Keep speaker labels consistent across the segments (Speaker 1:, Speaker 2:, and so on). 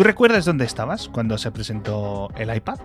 Speaker 1: ¿Tú recuerdas dónde estabas cuando se presentó el iPad?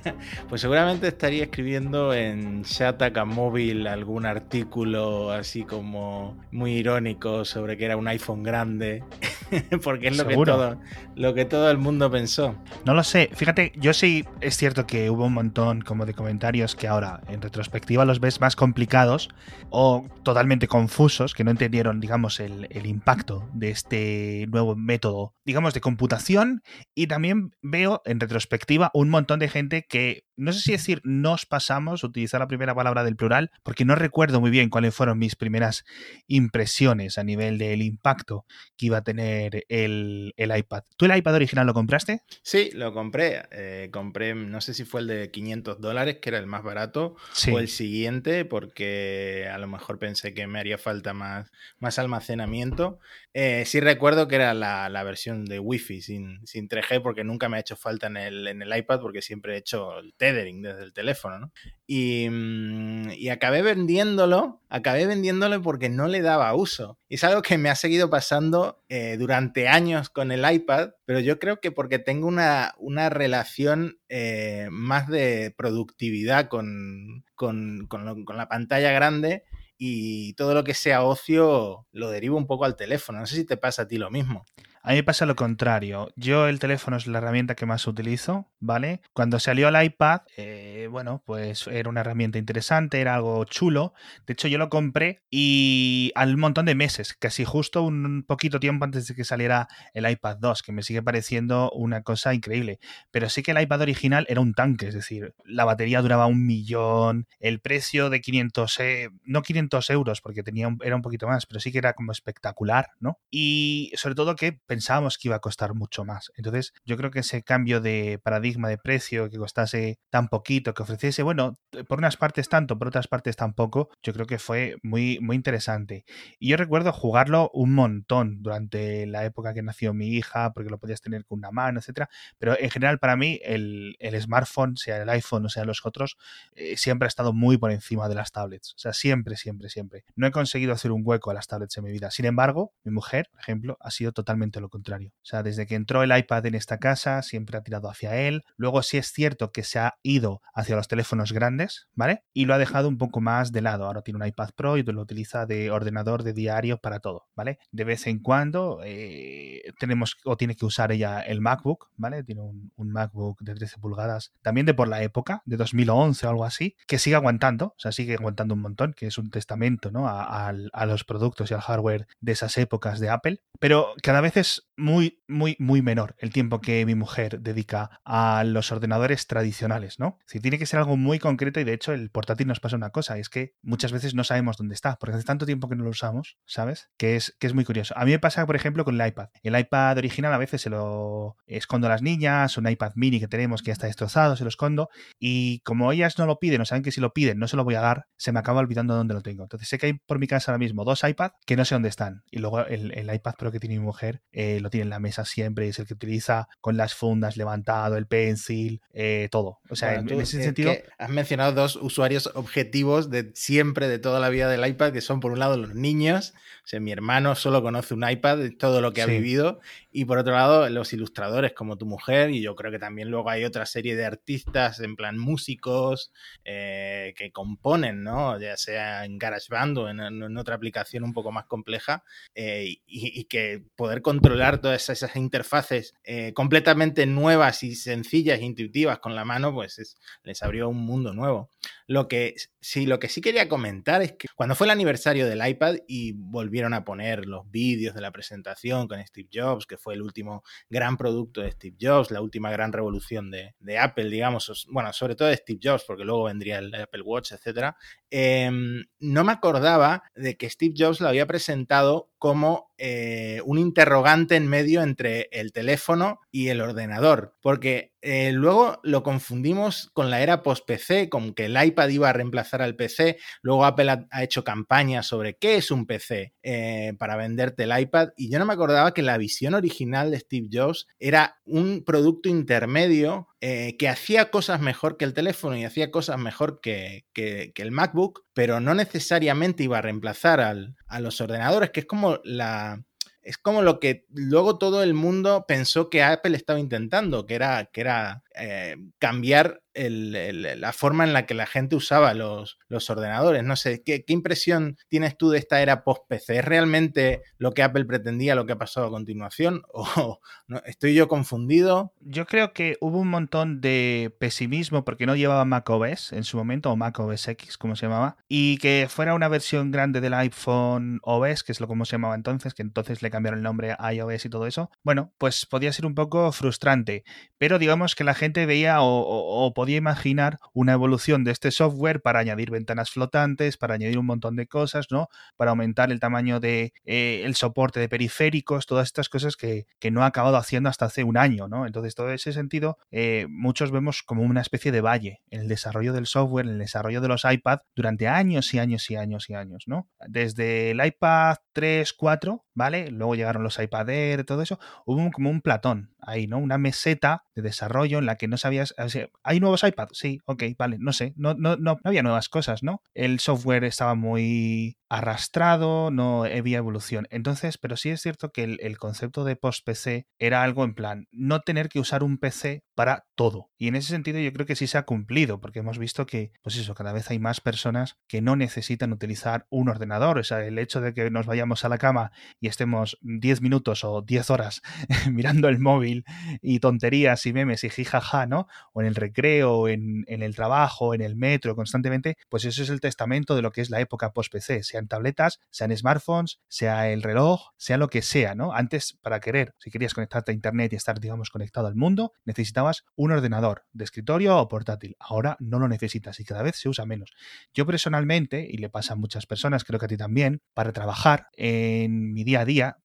Speaker 2: pues seguramente estaría escribiendo en Shataka Móvil algún artículo así como muy irónico sobre que era un iPhone grande, porque es lo que, todo, lo que todo el mundo pensó.
Speaker 1: No lo sé, fíjate, yo sí es cierto que hubo un montón como de comentarios que ahora en retrospectiva los ves más complicados o totalmente confusos, que no entendieron, digamos, el, el impacto de este nuevo método, digamos, de computación. Y también veo en retrospectiva un montón de gente que, no sé si decir nos pasamos, utilizar la primera palabra del plural, porque no recuerdo muy bien cuáles fueron mis primeras impresiones a nivel del impacto que iba a tener el, iPad. ¿Tú el iPad original lo compraste?
Speaker 2: Sí, lo compré. Eh, compré, no sé si fue el de 500 dólares, que era el más barato, o el siguiente, porque a lo mejor pensé que me haría falta más, más almacenamiento. Eh, sí recuerdo que era la, versión de Wi-Fi sin, sin 3G, porque nunca me ha hecho falta en el, en el iPad, porque siempre he hecho el tethering desde el teléfono, ¿no? Y, mm, y acabé vendiéndolo, acabé vendiéndolo porque no le daba uso. Y es algo que me ha seguido pasando eh, durante años con el iPad, pero yo creo que porque tengo una, una relación eh, más de productividad con, con, con, con la pantalla grande y todo lo que sea ocio lo derivo un poco al teléfono. No sé si te pasa a ti lo mismo.
Speaker 1: A mí me pasa lo contrario. Yo el teléfono es la herramienta que más utilizo, ¿vale? Cuando salió el iPad, eh, bueno, pues era una herramienta interesante, era algo chulo. De hecho, yo lo compré y al montón de meses, casi justo un poquito tiempo antes de que saliera el iPad 2, que me sigue pareciendo una cosa increíble. Pero sí que el iPad original era un tanque, es decir, la batería duraba un millón, el precio de 500, eh, no 500 euros, porque tenía era un poquito más, pero sí que era como espectacular, ¿no? Y sobre todo que pensábamos que iba a costar mucho más. Entonces, yo creo que ese cambio de paradigma de precio, que costase tan poquito, que ofreciese, bueno, por unas partes tanto, por otras partes tampoco, yo creo que fue muy, muy interesante. Y yo recuerdo jugarlo un montón durante la época que nació mi hija, porque lo podías tener con una mano, etcétera. Pero en general, para mí, el, smartphone, sea el iPhone o sea los otros, eh, siempre ha estado muy por encima de las tablets. O sea, siempre, siempre, siempre. No he conseguido hacer un hueco a las tablets en mi vida. Sin embargo, mi mujer, por ejemplo, ha sido totalmente lo contrario. O sea, desde que entró el iPad en esta casa, siempre ha tirado hacia él. Luego sí es cierto que se ha ido hacia los teléfonos grandes, ¿vale? Y lo ha dejado un poco más de lado. Ahora tiene un iPad Pro y lo utiliza de ordenador de diario para todo, ¿vale? De vez en cuando eh, tenemos o tiene que usar ella el MacBook, ¿vale? Tiene un, MacBook de 13 pulgadas, también de por la época, de 2011 o algo así, que sigue aguantando, o sea, sigue aguantando un montón, que es un testamento, ¿no? a los productos y al hardware de esas épocas de Apple. Pero cada vez es muy, muy, muy menor el tiempo que mi mujer dedica a los ordenadores tradicionales, ¿no? Si tiene que ser algo muy concreto y de hecho el portátil nos pasa una cosa, es que muchas veces no sabemos dónde está, porque hace tanto tiempo que no lo usamos, ¿sabes? Que es, que es muy curioso. A mí me pasa, por ejemplo, con el iPad. El iPad original a veces se lo escondo a las niñas, un iPad mini que tenemos que ya está destrozado, se lo escondo, y como ellas no lo piden o saben que si lo piden no se lo voy a dar, se me acaba olvidando dónde lo tengo. Entonces sé que hay por mi casa ahora mismo dos iPads que no sé dónde están, y luego el, iPad Pro que tiene mi mujer eh, lo tiene en la mesa siempre, es el que utiliza con las fundas levantado, el pencil, eh, todo. O sea, en, ese sentido...
Speaker 2: has mencionado dos usuarios objetivos de siempre, de toda la vida del iPad, que son por un lado los niños, o sea, mi hermano solo conoce un iPad, todo lo que ha vivido, y por otro lado los ilustradores como tu mujer, y yo creo que también luego hay otra serie de artistas, en plan músicos, eh, que componen, ¿no? Ya sea en GarageBand o en, otra aplicación un poco más compleja, y, y, que poder controlar todas esas interfaces eh, completamente nuevas y sencillas e intuitivas con la mano, pues les abrió un mundo nuevo. Lo que sí, lo que sí quería comentar es que cuando fue el aniversario del iPad y volvieron a poner los vídeos de la presentación con Steve Jobs, que fue el último gran producto de Steve Jobs, la última gran revolución de, Apple, digamos, bueno, sobre todo de Steve Jobs, porque luego vendría el Apple Watch, etcétera, em, no me acordaba de que Steve Jobs lo había presentado como eh, un interrogante en medio entre el teléfono y el ordenador, porque eh, luego lo confundimos con la era post-PC, con que el iPad iba a reemplazar al PC, luego Apple ha, hecho campañas sobre qué es un PC eh, para venderte el iPad, y yo no me acordaba que la visión original de Steve Jobs era un producto intermedio que hacía cosas mejor que el teléfono y hacía cosas mejor que, el MacBook, pero no necesariamente iba a reemplazar a los ordenadores, que es como la, es como lo que luego todo el mundo pensó que Apple estaba intentando, que era, que era eh, cambiar la forma en la que la gente usaba los, ordenadores. No sé, ¿qué, impresión tienes tú de esta era post-PC? ¿Es realmente lo que Apple pretendía, lo que ha pasado a continuación? ¿O estoy yo confundido?
Speaker 1: Yo creo que hubo un montón de pesimismo porque no llevaba macOS en su momento, o macOS X, como se llamaba, y que fuera una versión grande del iPhone OS, que es lo como se llamaba entonces, que entonces le cambiaron el nombre a iOS y todo eso. Bueno, pues podía ser un poco frustrante, pero digamos que la gente veía o, podía imaginar una evolución de este software para añadir ventanas flotantes, para añadir un montón de cosas, ¿no? Para aumentar el tamaño de eh, el soporte de periféricos, todas estas cosas que, no ha acabado haciendo hasta hace un año, ¿no? Entonces, todo ese sentido, eh, muchos vemos como una especie de valle en el desarrollo del software, en el desarrollo de los iPad durante años y años y años y años, ¿no? Desde el iPad 3, 4, ¿vale? Luego llegaron los iPad Air, todo eso, hubo como un platón ahí, ¿no? Una meseta de desarrollo en la que no sabías, ¿hay nuevos iPads? Sí, ok, vale, no sé, no, no, no, había nuevas cosas, ¿no? El software estaba muy arrastrado, no había evolución. Entonces, pero sí es cierto que el, el concepto de post-PC era algo en plan, no tener que usar un PC para todo. Y en ese sentido yo creo que sí se ha cumplido, porque hemos visto que, pues eso, cada vez hay más personas que no necesitan utilizar un ordenador. O sea, el hecho de que nos vayamos a la cama y estemos 10 minutos o 10 horas mirando el móvil y tonterías y memes y jijaja, ¿no? O en el recreo, en, en el trabajo, en el metro, constantemente, pues eso es el testamento de lo que es la época post-PC, sean tabletas, sean smartphones, sea el reloj, sea lo que sea, ¿no? Antes, para querer, si querías conectarte a Internet y estar, digamos, conectado al mundo, necesitabas un ordenador de escritorio o portátil. Ahora no lo necesitas y cada vez se usa menos. Yo personalmente, y le pasa a muchas personas, creo que a ti también, para trabajar en mi día a día,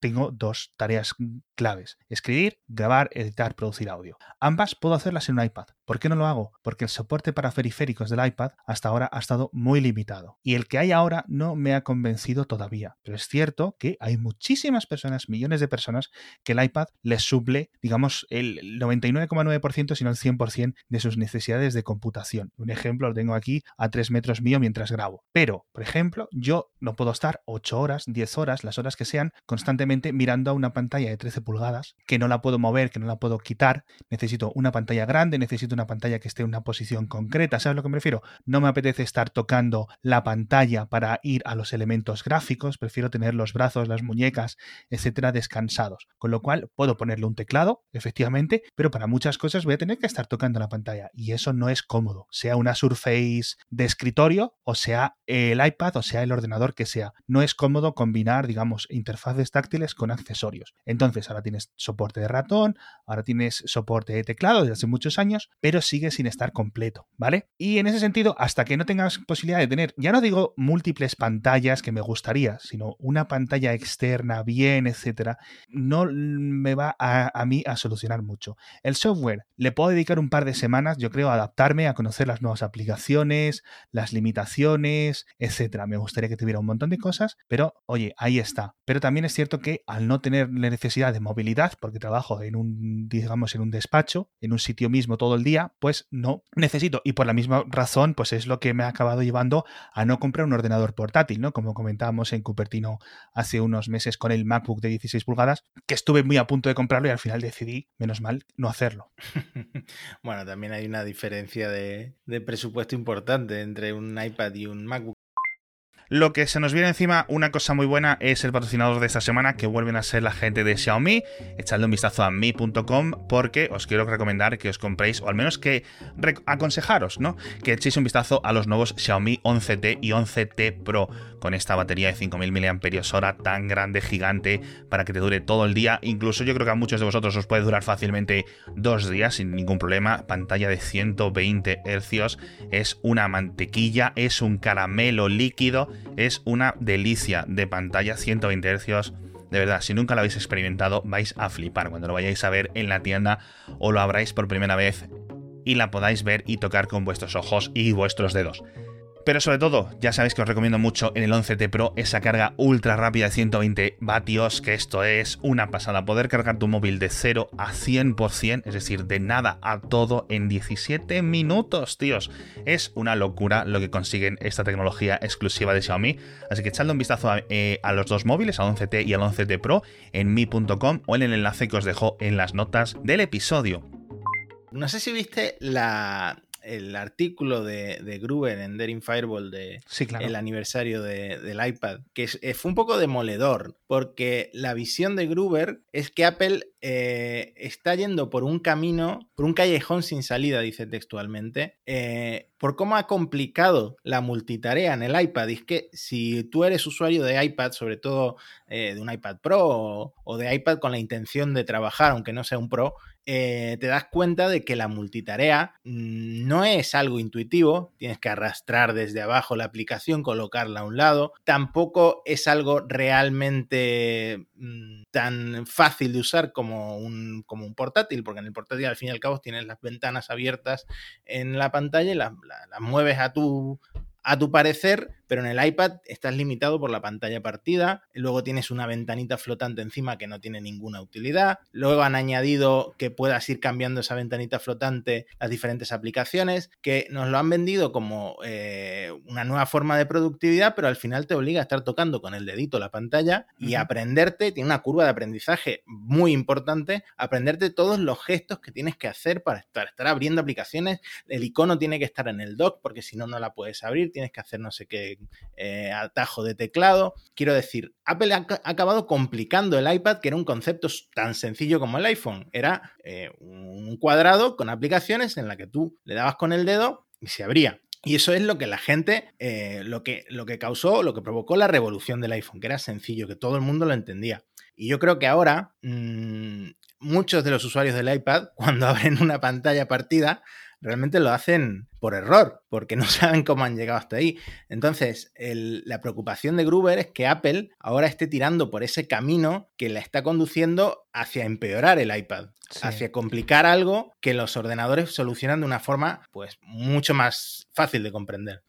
Speaker 1: tengo dos tareas claves. Escribir, grabar, editar, producir audio. Ambas puedo hacerlas en un iPad. ¿Por qué no lo hago? Porque el soporte para periféricos del iPad hasta ahora ha estado muy limitado. Y el que hay ahora no me ha convencido todavía. Pero es cierto que hay muchísimas personas, millones de personas, que el iPad les suple, digamos, el 99,9%, sino el 100% de sus necesidades de computación. Un ejemplo lo tengo aquí a 3 metros mío mientras grabo. Pero, por ejemplo, yo no puedo estar 8 horas, 10 horas, las horas que sean, constantemente mirando a una pantalla de 13 pulgadas, que no la puedo mover, que no la puedo quitar. Necesito una pantalla grande, necesito una pantalla que esté en una posición concreta. ¿Sabes lo que me refiero? No me apetece estar tocando la pantalla para ir a los elementos gráficos, prefiero tener los brazos, las muñecas, etcétera, descansados. Con lo cual puedo ponerle un teclado, efectivamente, pero para muchas cosas voy a tener que estar tocando la pantalla y eso no es cómodo, sea una Surface de escritorio o sea el iPad o sea el ordenador que sea. No es cómodo combinar, digamos, interfaces táctiles con accesorios. Entonces, ahora tienes soporte de ratón, ahora tienes soporte de teclado desde hace muchos años, pero sigue sin estar completo, ¿vale? Y en ese sentido, hasta que no tengas posibilidad de tener, ya no digo múltiples pantallas que me gustaría, sino una pantalla externa bien, etcétera, no me va a, a mí a solucionar mucho. El software le puedo dedicar un par de semanas, yo creo, a adaptarme, a conocer las nuevas aplicaciones, las limitaciones, etcétera. Me gustaría que tuviera un montón de cosas, pero oye, ahí está. Pero también es cierto que al no tener la necesidad de movilidad, porque trabajo en un, digamos, en un despacho, en un sitio mismo todo el día, pues no necesito. Y por la misma razón, pues es lo que me ha acabado llevando a no comprar un ordenador portátil, ¿no? Como comentábamos en Cupertino hace unos meses con el MacBook de 16 pulgadas, que estuve muy a punto de comprarlo y al final decidí, menos mal, no hacerlo.
Speaker 2: bueno, también hay una diferencia de, de presupuesto importante entre un iPad y un MacBook.
Speaker 1: Lo que se nos viene encima, una cosa muy buena, es el patrocinador de esta semana, que vuelven a ser la gente de Xiaomi. Echadle un vistazo a mi.com porque os quiero recomendar que os compréis, o al menos que aconsejaros, ¿no? Que echéis un vistazo a los nuevos Xiaomi 11T y 11T Pro, con esta batería de 5000 mAh tan grande, gigante, para que te dure todo el día. Incluso yo creo que a muchos de vosotros os puede durar fácilmente dos días sin ningún problema. Pantalla de 120 Hz, es una mantequilla, es un caramelo líquido es una delicia de pantalla 120 Hz. De verdad, si nunca lo habéis experimentado, vais a flipar cuando lo vayáis a ver en la tienda o lo abráis por primera vez y la podáis ver y tocar con vuestros ojos y vuestros dedos. Pero sobre todo, ya sabéis que os recomiendo mucho en el 11T Pro esa carga ultra rápida de 120 vatios, que esto es una pasada. Poder cargar tu móvil de 0 a 100%, es decir, de nada a todo en 17 minutos, tíos. Es una locura lo que consiguen esta tecnología exclusiva de Xiaomi. Así que echadle un vistazo a, eh, los dos móviles, al 11T y al 11T Pro, en mi.com o en el enlace que os dejo en las notas del episodio.
Speaker 2: No sé si viste la, el artículo de, Gruber en Daring Fireball de el aniversario del iPad, que eh, fue un poco demoledor, porque la visión de Gruber es que Apple eh, está yendo por un camino, por un callejón sin salida, dice textualmente, eh, por cómo ha complicado la multitarea en el iPad. Es que si tú eres usuario de iPad, sobre todo de un iPad Pro o de iPad con la intención de trabajar, aunque no sea un Pro, eh, te das cuenta de que la multitarea mm, no es algo intuitivo, tienes que arrastrar desde abajo la aplicación, colocarla a un lado, tampoco es algo realmente mm, tan fácil de usar como un, como un portátil, porque en el portátil al fin y al cabo tienes las ventanas abiertas en la pantalla y las mueves a tu, a tu parecer pero en el iPad estás limitado por la pantalla partida, luego tienes una ventanita flotante encima que no tiene ninguna utilidad, luego han añadido que puedas ir cambiando esa ventanita flotante las diferentes aplicaciones, que nos lo han vendido como eh, una nueva forma de productividad, pero al final te obliga a estar tocando con el dedito la pantalla y aprenderte, tiene una curva de aprendizaje muy importante, aprenderte todos los gestos que tienes que hacer para estar, estar abriendo aplicaciones, el icono tiene que estar en el dock porque si no, no la puedes abrir, tienes que hacer no sé qué eh, atajo de teclado. Quiero decir, Apple ha, acabado complicando el iPad, que era un concepto tan sencillo como el iPhone. Era eh, un cuadrado con aplicaciones en la que tú le dabas con el dedo y se abría. Y eso es lo que la gente, eh, lo, que, lo que causó, lo que provocó la revolución del iPhone, que era sencillo, que todo el mundo lo entendía. Y yo creo que ahora mm, muchos de los usuarios del iPad, cuando abren una pantalla partida, realmente lo hacen por error, porque no saben cómo han llegado hasta ahí. Entonces, la preocupación de Gruber es que Apple ahora esté tirando por ese camino que la está conduciendo hacia empeorar el iPad, hacia complicar algo que los ordenadores solucionan de una forma pues mucho más fácil de comprender.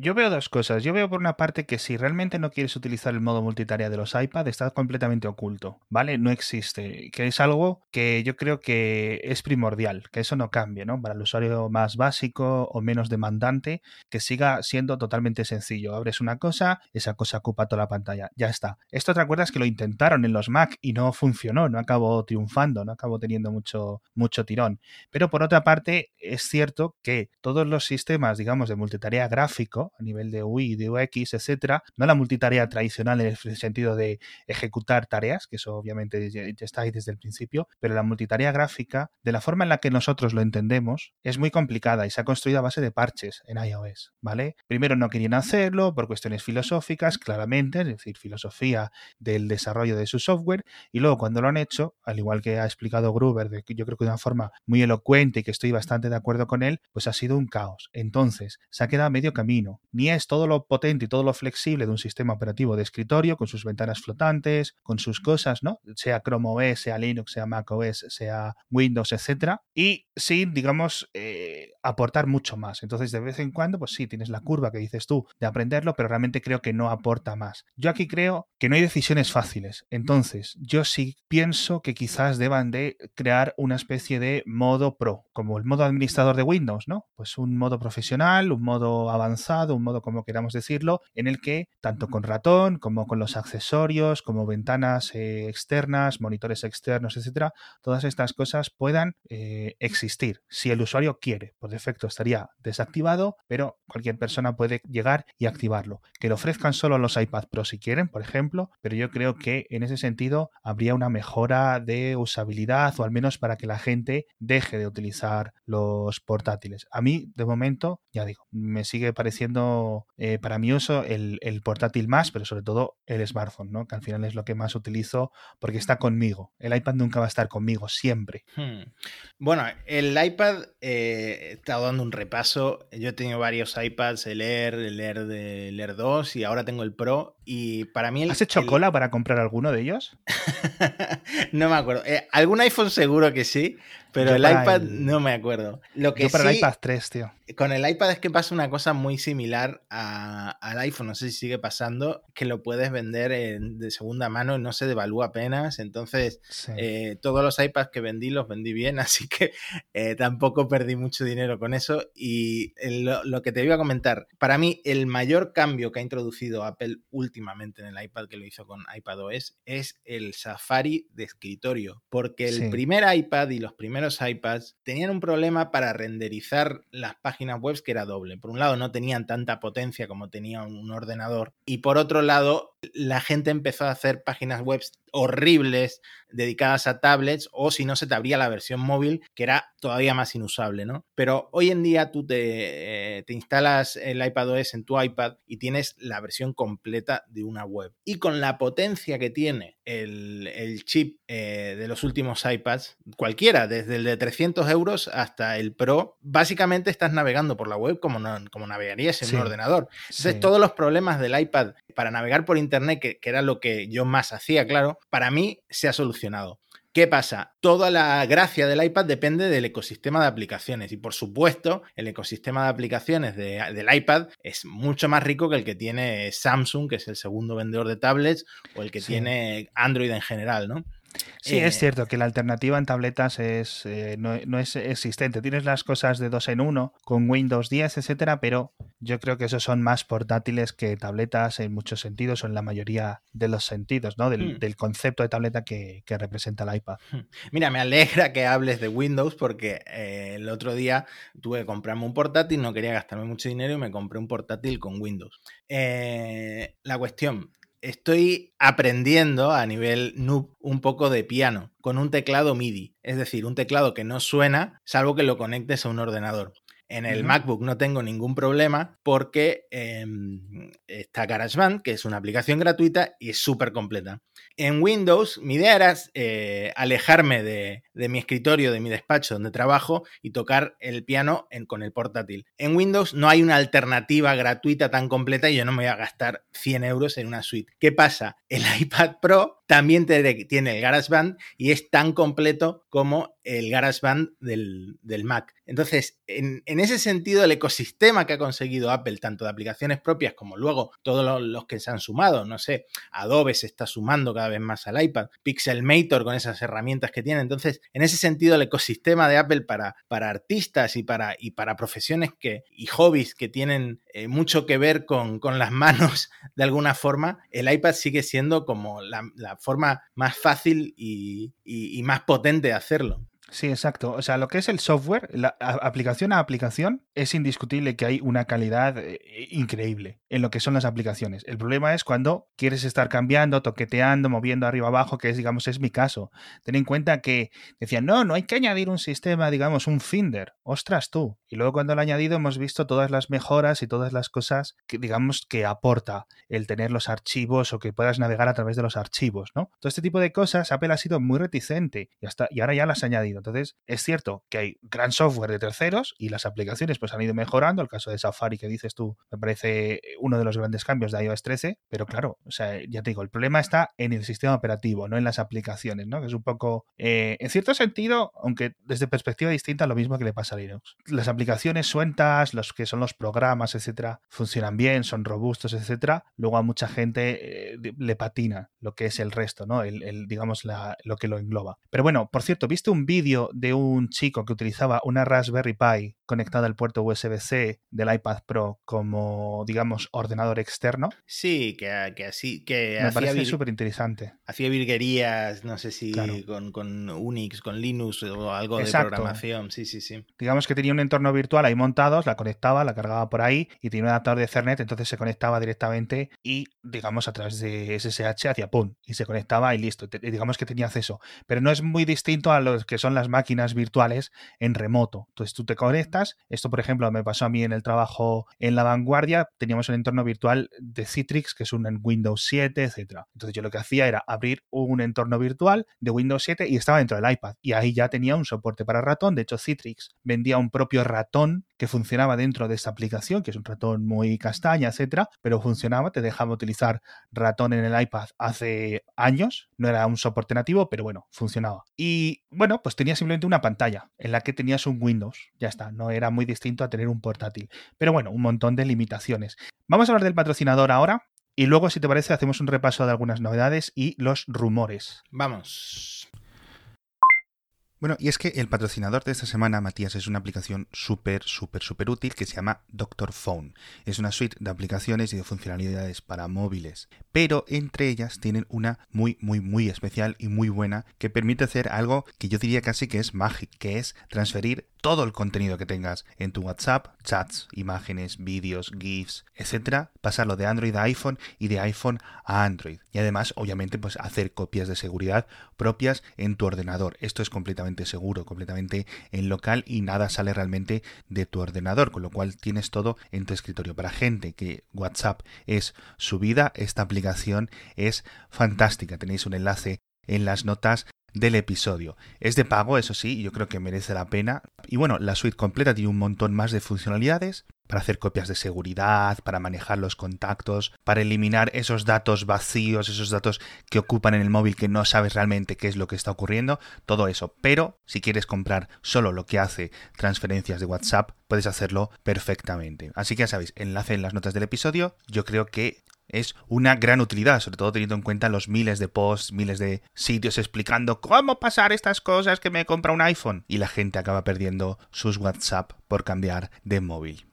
Speaker 1: Yo veo dos cosas. Yo veo por una parte que si realmente no quieres utilizar el modo multitarea de los iPad, está completamente oculto, ¿vale? No existe, que es algo que yo creo que es primordial, que eso no cambie, ¿no? Para el usuario más básico o menos demandante, que siga siendo totalmente sencillo. Abres una cosa, esa cosa ocupa toda la pantalla, ya está. Esto te acuerdas que lo intentaron en los Mac y no funcionó, no acabó triunfando, no acabó teniendo mucho, mucho tirón. Pero por otra parte, es cierto que todos los sistemas, digamos, de multitarea gráfico, a nivel de UI, de UX, etcétera, no la multitarea tradicional en el sentido de ejecutar tareas, que eso obviamente ya, está ahí desde el principio, pero la multitarea gráfica, de la forma en la que nosotros lo entendemos, es muy complicada y se ha construido a base de parches en iOS, ¿vale? Primero no querían hacerlo por cuestiones filosóficas, claramente, es decir, filosofía del desarrollo de su software, y luego cuando lo han hecho, al igual que ha explicado Gruber, de, yo creo que de una forma muy elocuente y que estoy bastante de acuerdo con él, pues ha sido un caos. Entonces, se ha quedado a medio camino ni es todo lo potente y todo lo flexible de un sistema operativo de escritorio, con sus ventanas flotantes, con sus cosas, ¿no? Sea Chrome OS, sea Linux, sea Mac OS, sea Windows, etcétera, y sin, digamos, eh, aportar mucho más. Entonces, de vez en cuando, pues sí, tienes la curva que dices tú de aprenderlo, pero realmente creo que no aporta más. Yo aquí creo que no hay decisiones fáciles. Entonces, yo sí pienso que quizás deban de crear una especie de modo pro, como el modo administrador de Windows, ¿no? Pues un modo profesional, un modo avanzado, un modo como queramos decirlo, en el que tanto con ratón como con los accesorios, como ventanas eh, externas, monitores externos, etcétera, todas estas cosas puedan eh, existir. Si el usuario quiere, por defecto estaría desactivado, pero cualquier persona puede llegar y activarlo. Que lo ofrezcan solo los iPad Pro si quieren, por ejemplo, pero yo creo que en ese sentido habría una mejora de usabilidad o al menos para que la gente deje de utilizar los portátiles. A mí, de momento, ya digo, me sigue pareciendo eh, para mi uso el, portátil más, pero sobre todo el smartphone, ¿no? que al final es lo que más utilizo porque está conmigo. El iPad nunca va a estar conmigo, siempre. Hmm.
Speaker 2: Bueno, el iPad, eh, he estado dando un repaso. Yo he tenido varios iPads, el Air, el Air, de, el Air 2 y ahora tengo el Pro. Y para mí...
Speaker 1: ¿Has hecho cola para comprar alguno de ellos?
Speaker 2: no me acuerdo. Eh, algún iPhone seguro que sí, Pero el iPad no me acuerdo. Lo que
Speaker 1: yo para el iPad 3, tío.
Speaker 2: Con el iPad es que pasa una cosa muy similar al iPhone, no sé si sigue pasando, que lo puedes vender de segunda mano y no se devalúa apenas. Entonces, eh, todos los iPads que vendí los vendí bien, así que eh, tampoco perdí mucho dinero con eso. Y lo, lo, que te iba a comentar, para mí el mayor cambio que ha introducido Apple últimamente en el iPad, que lo hizo con iPadOS, es el Safari de escritorio. Porque el primer iPad y los primeros iPads tenían un problema para renderizar las páginas web que era doble. Por un lado, no tenían tanta potencia como tenía un ordenador. Y por otro lado, la gente empezó a hacer páginas web horribles dedicadas a tablets o si no se te abría la versión móvil que era todavía más inusable, ¿no? Pero hoy en día tú te, eh, te instalas el iPadOS en tu iPad y tienes la versión completa de una web. Y con la potencia que tiene el, chip eh, de los últimos iPads, cualquiera, desde el de 300 euros hasta el Pro, básicamente estás navegando por la web como, como navegarías en un ordenador. Entonces todos los problemas del iPad para navegar por Internet, que, era lo que yo más hacía, claro, para mí se ha solucionado. ¿Qué pasa? Toda la gracia del iPad depende del ecosistema de aplicaciones y por supuesto el ecosistema de aplicaciones del iPad es mucho más rico que el que tiene Samsung, que es el segundo vendedor de tablets, o el que tiene Android en general, ¿no?
Speaker 1: Sí, es eh, cierto que la alternativa en tabletas es, eh, no, es existente. Tienes las cosas de dos en uno con Windows 10, etcétera, pero yo creo que esos son más portátiles que tabletas en muchos sentidos o en la mayoría de los sentidos, ¿no? Del, hmm. concepto de tableta que, representa el iPad. Hmm.
Speaker 2: Mira, me alegra que hables de Windows porque eh, el otro día tuve que comprarme un portátil, no quería gastarme mucho dinero y me compré un portátil con Windows. la cuestión, estoy aprendiendo a nivel noob un poco de piano con un teclado MIDI, es decir, un teclado que no suena salvo que lo conectes a un ordenador. En el MacBook no tengo ningún problema porque em, está GarageBand, que es una aplicación gratuita y es súper completa. En Windows, mi idea era eh, alejarme de, mi escritorio, de mi despacho donde trabajo y tocar el piano con el portátil. En Windows no hay una alternativa gratuita tan completa y yo no me voy a gastar 100 euros en una suite. ¿Qué pasa? El iPad Pro también tiene el GarageBand y es tan completo como el GarageBand del, del Mac. Entonces, en, ese sentido, el ecosistema que ha conseguido Apple, tanto de aplicaciones propias como luego todos los, que se han sumado, no sé, Adobe se está sumando cada vez más al iPad, Pixelmator con esas herramientas que tiene. Entonces, en ese sentido, el ecosistema de Apple para, para artistas y para, y para profesiones que, y hobbies que tienen eh, mucho que ver con, las manos de alguna forma, el iPad sigue siendo como la, forma más fácil y más potente de hacerlo.
Speaker 1: Sí, exacto. O sea, lo que es el software, la aplicación a aplicación, es indiscutible que hay una calidad eh, increíble en lo que son las aplicaciones. El problema es cuando quieres estar cambiando, toqueteando, moviendo arriba abajo, que es, digamos, es mi caso. Ten en cuenta que decían, no, no hay que añadir un sistema, digamos, un Finder. Ostras tú. Y luego cuando lo he añadido hemos visto todas las mejoras y todas las cosas que, digamos, que aporta el tener los archivos o que puedas navegar a través de los archivos, ¿no? Todo este tipo de cosas, Apple ha sido muy reticente y, hasta, y ahora ya las ha añadido. Entonces, es cierto que hay gran software de terceros y las aplicaciones pues han ido mejorando. El caso de Safari que dices tú me parece uno de los grandes cambios de iOS 13, pero claro, o sea, ya te digo, el problema está en el sistema operativo, no en las aplicaciones, ¿no? Que es un poco, eh, en cierto sentido, aunque desde perspectiva distinta, lo mismo que le pasa a Linux. Las aplicaciones sueltas, los que son los programas, etcétera, funcionan bien, son robustos, etcétera. Luego a mucha gente eh, le patina lo que es el resto, ¿no? El, digamos, lo que lo engloba. Pero bueno, por cierto, ¿viste un vídeo de un chico que utilizaba una Raspberry Pi conectada al puerto USB-C del iPad Pro como, digamos, ordenador externo.
Speaker 2: Sí, que, así. Que
Speaker 1: Me parece súper interesante.
Speaker 2: Hacía virguerías, no sé si con, Unix, con Linux o algo de programación. Sí, sí, sí.
Speaker 1: Digamos que tenía un entorno virtual ahí montados, la conectaba, la cargaba por ahí y tenía un adaptador de Ethernet, entonces se conectaba directamente y, digamos, a través de SSH hacía pum y se conectaba y listo. digamos que tenía acceso. Pero no es muy distinto a los que son las máquinas virtuales en remoto. Entonces tú te conectas. Esto, por ejemplo, me pasó a mí en el trabajo en la vanguardia. Teníamos un entorno virtual de Citrix, que es un Windows 7, etc. Entonces yo lo que hacía era abrir un entorno virtual de Windows 7 y estaba dentro del iPad. Y ahí ya tenía un soporte para ratón. De hecho, Citrix vendía un propio ratón que funcionaba dentro de esta aplicación, que es un ratón muy castaña, etcétera, pero funcionaba, te dejaba utilizar ratón en el iPad hace años, no era un soporte nativo, pero bueno, funcionaba. Y bueno, pues tenía simplemente una pantalla en la que tenías un Windows, ya está, no era muy distinto a tener un portátil. Pero bueno, un montón de limitaciones. Vamos a hablar del patrocinador ahora, y luego, si te parece, hacemos un repaso de algunas novedades y los rumores.
Speaker 2: Vamos.
Speaker 3: Bueno, y es que el patrocinador de esta semana, Matías, es una aplicación súper, súper, súper útil que se llama Doctor Phone. Es una suite de aplicaciones y de funcionalidades para móviles, pero entre ellas tienen una muy, muy, muy especial y muy buena que permite hacer algo que yo diría casi que es mágico, que es transferir todo el contenido que tengas en tu WhatsApp, chats, imágenes, vídeos, GIFs, etcétera, pasarlo de Android a iPhone y de iPhone a Android. Y además, obviamente, pues hacer copias de seguridad propias en tu ordenador. Esto es completamente seguro, completamente en local y nada sale realmente de tu ordenador, con lo cual tienes todo en tu escritorio. Para gente que WhatsApp es su vida, esta aplicación es fantástica. Tenéis un enlace en las notas del episodio. Es de pago, eso sí, yo creo que merece la pena. Y bueno, la suite completa tiene un montón más de funcionalidades para hacer copias de seguridad, para manejar los contactos, para eliminar esos datos vacíos, esos datos que ocupan en el móvil que no sabes realmente qué es lo que está ocurriendo, todo eso. Pero si quieres comprar solo lo que hace transferencias de WhatsApp, puedes hacerlo perfectamente. Así que ya sabéis, enlace en las notas del episodio. Yo creo que es una gran utilidad, sobre todo teniendo en cuenta los miles de posts, miles de sitios explicando cómo pasar estas cosas que me compra un iPhone y la gente acaba perdiendo sus WhatsApp por cambiar de móvil.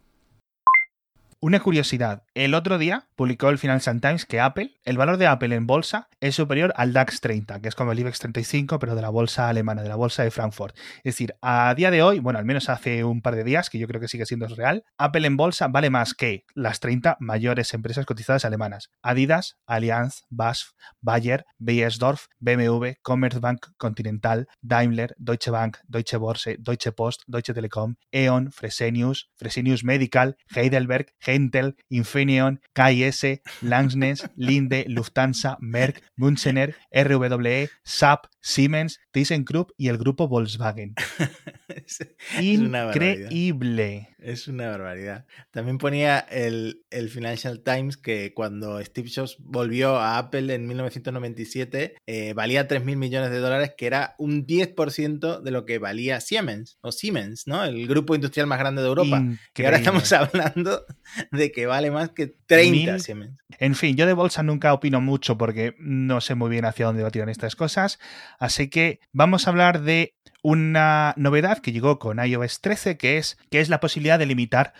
Speaker 1: Una curiosidad, el otro día publicó el Financial Times que Apple, el valor de Apple en bolsa es superior al DAX 30, que es como el IBEX 35, pero de la bolsa alemana, de la bolsa de Frankfurt. Es decir, a día de hoy, bueno, al menos hace un par de días, que yo creo que sigue siendo real, Apple en bolsa vale más que las 30 mayores empresas cotizadas alemanas. Adidas, Allianz, BASF, Bayer, Beiersdorf, BMW, Commerzbank Continental, Daimler, Deutsche Bank, Deutsche Börse, Deutsche Post, Deutsche Telekom, E.ON, Fresenius, Fresenius Medical, Heidelberg, Hentel, Infineon, KIS, Langsnes, Linde, Lufthansa, Merck, Münchener, RWE, SAP, Siemens, ThyssenKrupp y el grupo Volkswagen.
Speaker 2: es,
Speaker 1: Increíble.
Speaker 2: Es una barbaridad. También ponía el, el, Financial Times que cuando Steve Jobs volvió a Apple en 1997 eh, valía 3.000 millones de dólares, que era un 10% de lo que valía Siemens, o Siemens, ¿no? El grupo industrial más grande de Europa. Y ahora estamos hablando de que vale más que 30 Siemens.
Speaker 1: En fin, yo de bolsa nunca opino mucho porque no sé muy bien hacia dónde va tirar estas cosas. Así que vamos a hablar de una novedad que llegó con iOS 13, que es, que es la posibilidad de limitar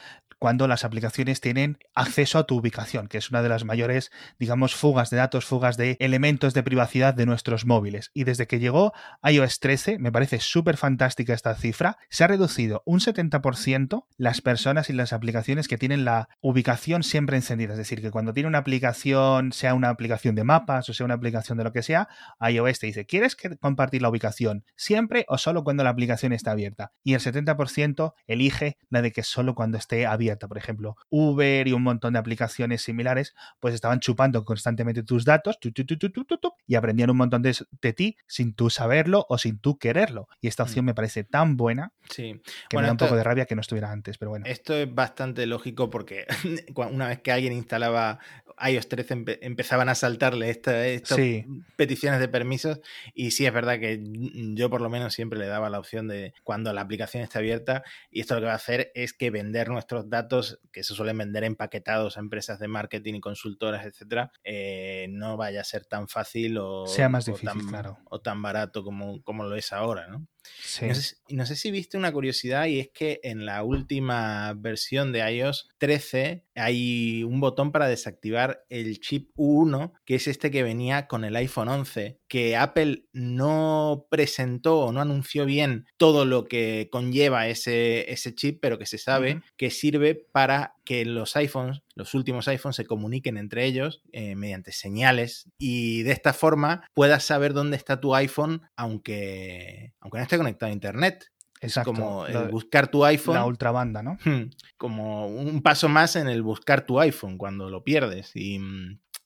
Speaker 1: cuando las aplicaciones tienen acceso a tu ubicación, que es una de las mayores, digamos, fugas de datos, fugas de elementos de privacidad de nuestros móviles. Y desde que llegó iOS 13, me parece súper fantástica esta cifra, se ha reducido un 70% las personas y las aplicaciones que tienen la ubicación siempre encendida. Es decir, que cuando tiene una aplicación, sea una aplicación de mapas o sea una aplicación de lo que sea, iOS te dice, ¿quieres compartir la ubicación siempre o solo cuando la aplicación está abierta? Y el 70% elige la de que solo cuando esté abierta por ejemplo, Uber y un montón de aplicaciones similares, pues estaban chupando constantemente tus datos y aprendían un montón de, ti sin tú saberlo o sin tú quererlo. Y esta opción mm. me parece tan buena
Speaker 2: sí.
Speaker 1: que me da un poco de rabia que no estuviera antes, pero bueno.
Speaker 2: Esto es bastante lógico porque una vez que alguien instalaba iOS 13 empezaban a saltarle estas peticiones de permisos y sí es verdad que yo por lo menos siempre le daba la opción de cuando la aplicación está abierta y esto lo que va a hacer es que vender nuestros datos que se suelen vender empaquetados a empresas de marketing y consultoras, etcétera, eh, no vaya a ser tan fácil o,
Speaker 1: sea más difícil,
Speaker 2: tan,
Speaker 1: claro.
Speaker 2: o tan barato como, como lo es ahora, ¿no? No, sé, si viste una curiosidad y es que en la última versión de iOS 13 hay un botón para desactivar el chip U1, que es este que venía con el iPhone 11, que Apple no presentó o no anunció bien todo lo que conlleva ese, ese chip, pero que se sabe que sirve para que los iPhones, los últimos iPhones, se comuniquen entre ellos eh, mediante señales y de esta forma puedas saber dónde está tu iPhone aunque, aunque no esté conectado a Internet. Es como el buscar tu iPhone.
Speaker 1: La ultrabanda, ¿no?
Speaker 2: Como un paso más en el buscar tu iPhone cuando lo pierdes. Y,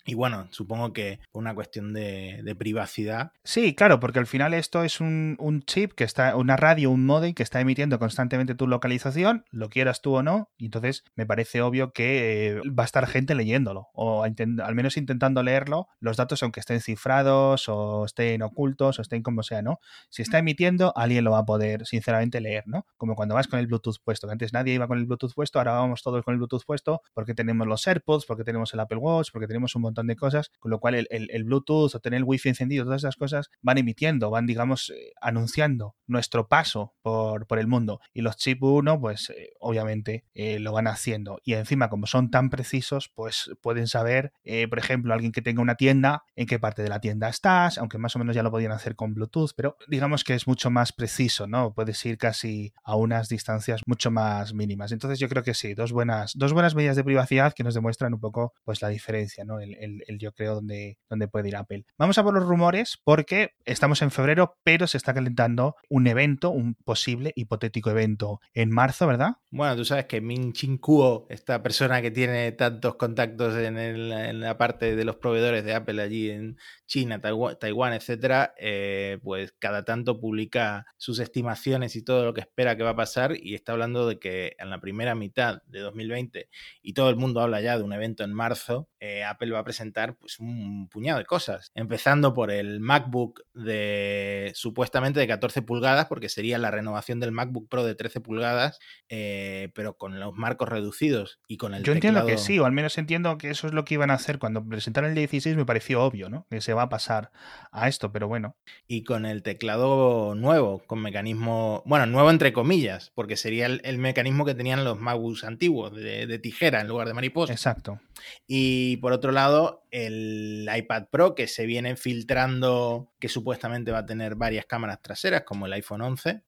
Speaker 2: Y bueno, supongo que una cuestión de, privacidad.
Speaker 1: Sí, claro, porque al final esto es un, chip que está, una radio, un modem que está emitiendo constantemente tu localización, lo quieras tú o no, y entonces me parece obvio que eh, va a estar gente leyéndolo, o al menos intentando leerlo, los datos aunque estén cifrados, o estén ocultos, o estén como sea, ¿no? Si está emitiendo, alguien lo va a poder, sinceramente, leer, ¿no? Como cuando vas con el Bluetooth puesto, que antes nadie iba con el Bluetooth puesto, ahora vamos todos con el Bluetooth puesto, porque tenemos los AirPods, porque tenemos el Apple Watch, porque tenemos un montón de cosas, con lo cual el, Bluetooth o tener el Wi-Fi encendido, todas esas cosas van emitiendo, van, digamos, eh, anunciando nuestro paso por, por, el mundo. Y los chip 1, pues eh, obviamente eh, lo van haciendo. Y encima, como son tan precisos, pues pueden saber, por ejemplo, alguien que tenga una tienda, en qué parte de la tienda estás, aunque más o menos ya lo podían hacer con Bluetooth, pero digamos que es mucho más preciso, ¿no? Puedes ir casi a unas distancias mucho más mínimas. Entonces yo creo que sí, dos buenas, dos buenas medidas de privacidad que nos demuestran un poco pues la diferencia, ¿no? El, el, yo creo donde, donde puede ir Apple. Vamos a por los rumores porque estamos en febrero, pero se está calentando un evento, un posible hipotético evento en marzo, ¿verdad?
Speaker 2: Bueno, tú sabes que Min Chin Kuo, esta persona que tiene tantos contactos en, la parte de los proveedores de Apple allí en China, Taiwán, etcétera, eh, pues cada tanto publica sus estimaciones y todo lo que espera que va a pasar y está hablando de que en la primera mitad de 2020 y todo el mundo habla ya de un evento en marzo, eh, Apple va a presentar pues un puñado de cosas, empezando por el MacBook de supuestamente de 14 pulgadas, porque sería la renovación del MacBook Pro de 13 pulgadas, eh, pero con los marcos reducidos y con el
Speaker 1: Yo entiendo que sí, o al menos entiendo que eso es lo que iban a hacer cuando presentaron el 16, me pareció obvio, ¿no? Que se va a pasar a esto, pero bueno.
Speaker 2: Y con el teclado nuevo, con mecanismo, bueno, nuevo entre comillas, porque sería el, mecanismo que tenían los MacBooks antiguos, de, de tijera en lugar de mariposa.
Speaker 1: Exacto.
Speaker 2: Y por otro lado, el iPad Pro que se viene filtrando, que supuestamente va a tener varias cámaras traseras, como el iPhone 11,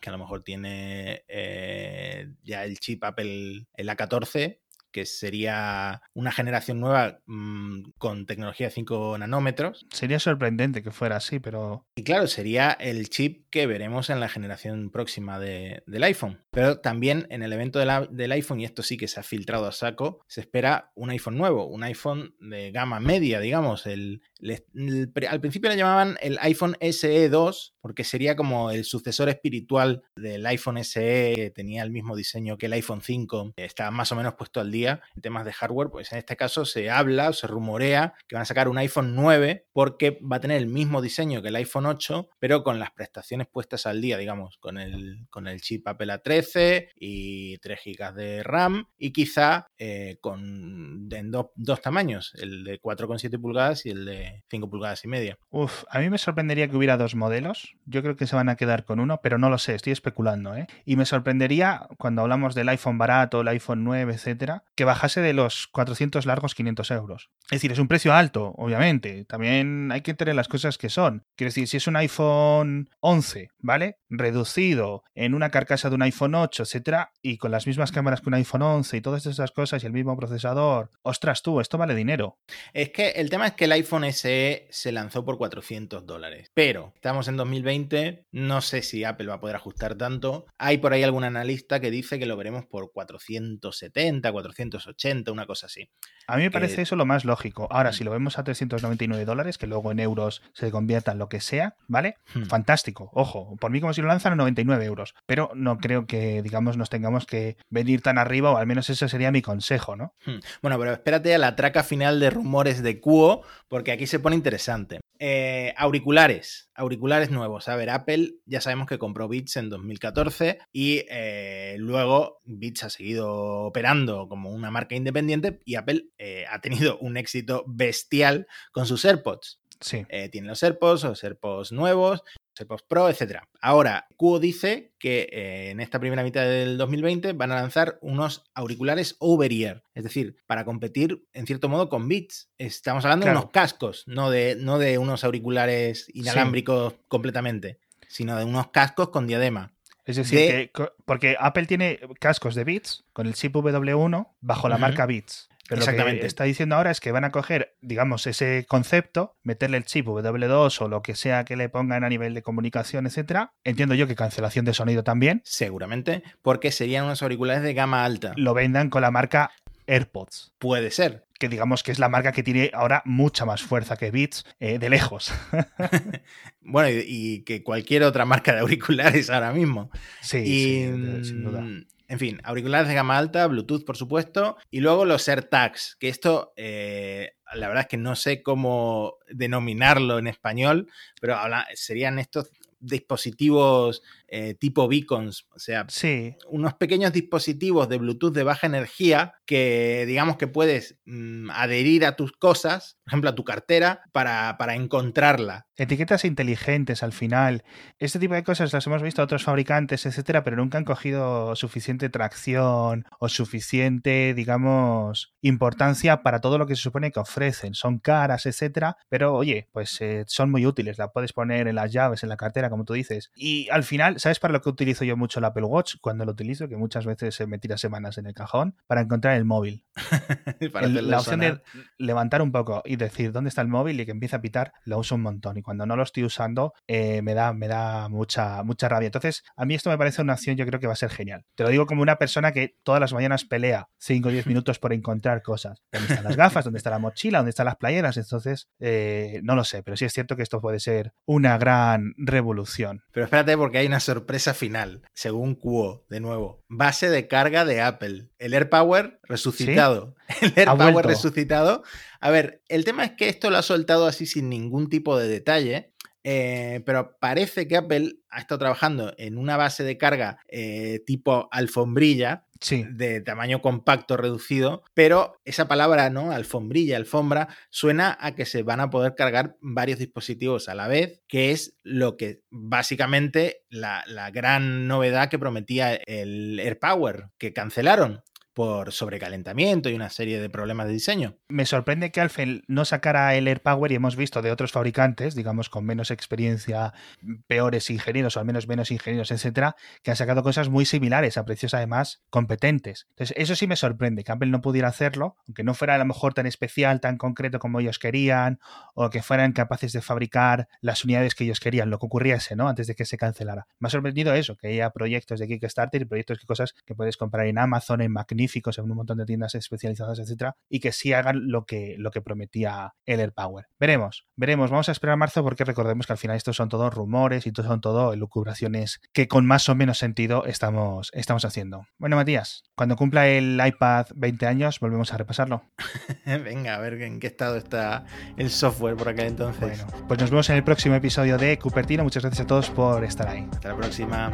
Speaker 2: que a lo mejor tiene eh, ya el chip Apple, el A14, que sería una generación nueva mm, con tecnología de 5 nanómetros.
Speaker 1: Sería sorprendente que fuera así, pero...
Speaker 2: Y claro, sería el chip que veremos en la generación próxima del iPhone. Pero también en el evento del iPhone, y esto sí que se ha filtrado a saco, se espera un iPhone nuevo, un iPhone de gama media, digamos. El, al principio le llamaban el iPhone SE 2 porque sería como el sucesor espiritual del iPhone SE, que tenía el mismo diseño que el iPhone 5, estaba más o menos puesto al día en temas de hardware, pues en este caso se habla o se rumorea que van a sacar un iPhone 9 porque va a tener el mismo diseño que el iPhone 8, pero con las prestaciones puestas al día, digamos, con el, con el chip Apple A13 y 3 GB de RAM y quizá eh, con en dos tamaños, el de 4,7 pulgadas y el de 5 pulgadas y media.
Speaker 1: Uf, a mí me sorprendería que hubiera dos modelos yo creo que se van a quedar con uno, pero no lo sé, estoy especulando. ¿eh? Y me sorprendería, cuando hablamos del iPhone barato, el iPhone 9, etcétera, que bajase de los 400 largos 500 euros. Es decir, es un precio alto, obviamente. También hay que tener las cosas que son. Quiero decir, si es un iPhone 11, ¿vale? Reducido en una carcasa de un iPhone 8, etcétera, y con las mismas cámaras que un iPhone 11 y todas esas cosas y el mismo procesador, ostras tú, esto vale dinero.
Speaker 2: Es que el tema es que el iPhone SE se lanzó por 400 dólares, pero estamos en 2020 no sé si Apple va a poder ajustar tanto. Hay por ahí algún analista que dice que lo veremos por 470, 480, una cosa así.
Speaker 1: A mí me parece eso lo más lógico. Ahora, si lo vemos a 399 dólares, que luego en euros se convierta en lo que sea, ¿vale? Hmm. Fantástico. Ojo, por mí como si lo lanzan a 99 euros. Pero no creo que, digamos, nos tengamos que venir tan arriba, o al menos ese sería mi consejo, ¿no?
Speaker 2: Hmm. Bueno, pero espérate a la traca final de rumores de Cuo, porque aquí se pone interesante. Eh, auriculares, auriculares nuevos. A ver, Apple ya sabemos que compró Beats en 2014 y eh, luego Beats ha seguido operando como una marca independiente y Apple eh, ha tenido un éxito bestial con sus AirPods.
Speaker 1: Sí.
Speaker 2: tiene los AirPods, los AirPods nuevos, AirPods Pro, etc. Ahora, Cuo dice que en esta primera mitad del 2020 van a lanzar unos auriculares over-ear, es decir, para competir en cierto modo con Beats. Estamos hablando de unos cascos, no de, no de unos auriculares inalámbricos completamente, sino de unos cascos con diadema.
Speaker 1: Es decir, porque Apple tiene cascos de Beats con el chip W1 bajo la marca Beats. Pero Exactamente. lo que está diciendo ahora es que van a coger, digamos, ese concepto, meterle el chip W2 o lo que sea que le pongan a nivel de comunicación, etcétera. Entiendo yo que cancelación de sonido también.
Speaker 2: Seguramente, porque serían unos auriculares de gama alta.
Speaker 1: Lo vendan con la marca AirPods.
Speaker 2: Puede ser.
Speaker 1: Que digamos que es la marca que tiene ahora mucha más fuerza que Beats eh, de lejos.
Speaker 2: bueno, y, que cualquier otra marca de auriculares ahora mismo.
Speaker 1: Sí, sí sin duda.
Speaker 2: En fin, auriculares de gama alta, Bluetooth, por supuesto. Y luego los AirTags, que esto, eh, la verdad es que no sé cómo denominarlo en español, pero serían estos dispositivos eh, tipo beacons, o sea, unos pequeños dispositivos de Bluetooth de baja energía que digamos que puedes mm, adherir a tus cosas, por ejemplo a tu cartera, para, para, encontrarla.
Speaker 1: Etiquetas inteligentes al final. Este tipo de cosas las hemos visto a otros fabricantes, etcétera, pero nunca han cogido suficiente tracción o suficiente, digamos, importancia para todo lo que se supone que ofrecen. Son caras, etcétera, pero oye, pues eh, son muy útiles. La puedes poner en las llaves, en la cartera, como tú dices. Y al final ¿sabes para lo que utilizo yo mucho el Apple Watch? Cuando lo utilizo, que muchas veces me tira semanas en el cajón, para encontrar el móvil. la opción de levantar un poco y decir dónde está el móvil y que empiece a pitar, lo uso un montón. Y cuando no lo estoy usando, eh, me da, me da mucha, mucha rabia. Entonces, a mí esto me parece una acción, yo creo que va a ser genial. Te lo digo como una persona que todas las mañanas pelea 5 o 10 minutos por encontrar cosas. ¿Dónde están las gafas? ¿Dónde está la mochila? ¿Dónde están las playeras? Entonces, eh, no lo sé, pero sí es cierto que esto puede ser una gran revolución.
Speaker 2: Pero espérate, porque hay una sorpresa final, según Quo, de nuevo. Base de carga de Apple. El AirPower resucitado. El AirPower resucitado. A ver, el tema es que esto lo ha soltado así sin ningún tipo de detalle. Eh, pero parece que Apple ha estado trabajando en una base de carga eh, tipo alfombrilla, de tamaño compacto reducido, pero esa palabra, ¿no? Alfombrilla, alfombra, suena a que se van a poder cargar varios dispositivos a la vez, que es lo que básicamente la, la gran novedad que prometía el AirPower, que cancelaron por sobrecalentamiento y una serie de problemas de diseño.
Speaker 1: Me sorprende que Alfen no sacara el AirPower y hemos visto de otros fabricantes, digamos con menos experiencia, peores ingenieros o al menos menos ingenieros, etcétera, que han sacado cosas muy similares a precios además competentes. Entonces, eso sí me sorprende que Apple no pudiera hacerlo, aunque no fuera a lo mejor tan especial, tan concreto como ellos querían, o que fueran capaces de fabricar las unidades que ellos querían, lo que ocurriese, ¿no? Antes de que se cancelara. Me ha sorprendido eso, que haya proyectos de Kickstarter y proyectos y cosas que puedes comprar en Amazon, en Magnificent en un montón de tiendas especializadas, etcétera, y que sí hagan lo que, lo que prometía el AirPower. Veremos, veremos. Vamos a esperar a marzo porque recordemos que al final estos son todos rumores y son todo elucubraciones que con más o menos sentido estamos, estamos haciendo. Bueno, Matías, cuando cumpla el iPad 20 años, volvemos a repasarlo.
Speaker 2: Venga, a ver en qué estado está el software por aquel entonces.
Speaker 1: Bueno, pues nos vemos en el próximo episodio de Cupertino. Muchas gracias a todos por estar ahí.
Speaker 2: Hasta la próxima.